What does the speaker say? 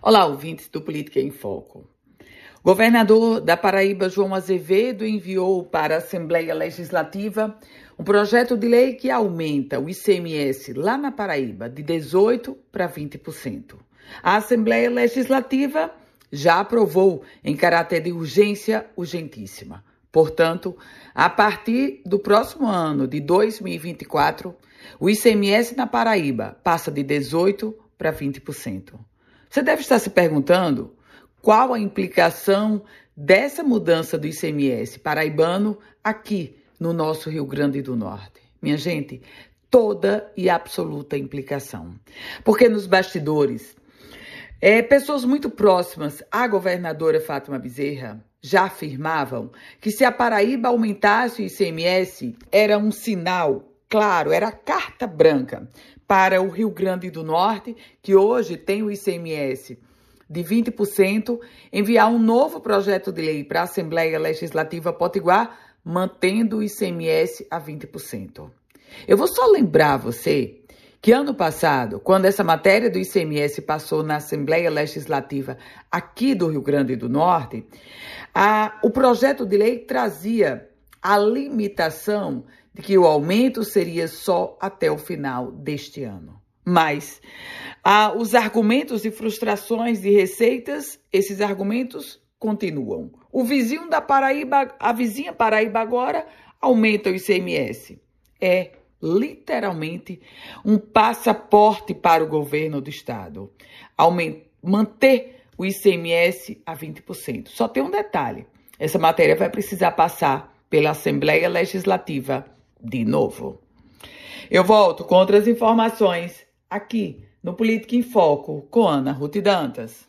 Olá, ouvintes do Política em Foco. Governador da Paraíba, João Azevedo, enviou para a Assembleia Legislativa um projeto de lei que aumenta o ICMS lá na Paraíba de 18% para 20%. A Assembleia Legislativa já aprovou em caráter de urgência urgentíssima. Portanto, a partir do próximo ano de 2024, o ICMS na Paraíba passa de 18% para 20%. Você deve estar se perguntando qual a implicação dessa mudança do ICMS paraibano aqui no nosso Rio Grande do Norte. Minha gente, toda e absoluta implicação. Porque nos bastidores, é, pessoas muito próximas à governadora Fátima Bezerra já afirmavam que se a Paraíba aumentasse o ICMS, era um sinal claro, era carta branca para o Rio Grande do Norte, que hoje tem o ICMS de 20%, enviar um novo projeto de lei para a Assembleia Legislativa Potiguar, mantendo o ICMS a 20%. Eu vou só lembrar você que ano passado, quando essa matéria do ICMS passou na Assembleia Legislativa aqui do Rio Grande do Norte, a, o projeto de lei trazia a limitação de que o aumento seria só até o final deste ano. Mas ah, os argumentos e frustrações de receitas, esses argumentos continuam. O vizinho da Paraíba, a vizinha Paraíba agora aumenta o ICMS. É literalmente um passaporte para o governo do estado. Manter o ICMS a 20%. Só tem um detalhe: essa matéria vai precisar passar pela Assembleia Legislativa de novo. Eu volto com outras informações aqui no Política em Foco com Ana Ruth Dantas.